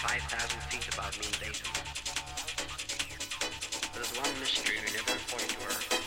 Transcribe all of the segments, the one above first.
5,000 feet above mean datum. There's one mystery we never pointed to her.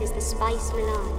Spice the Spice expands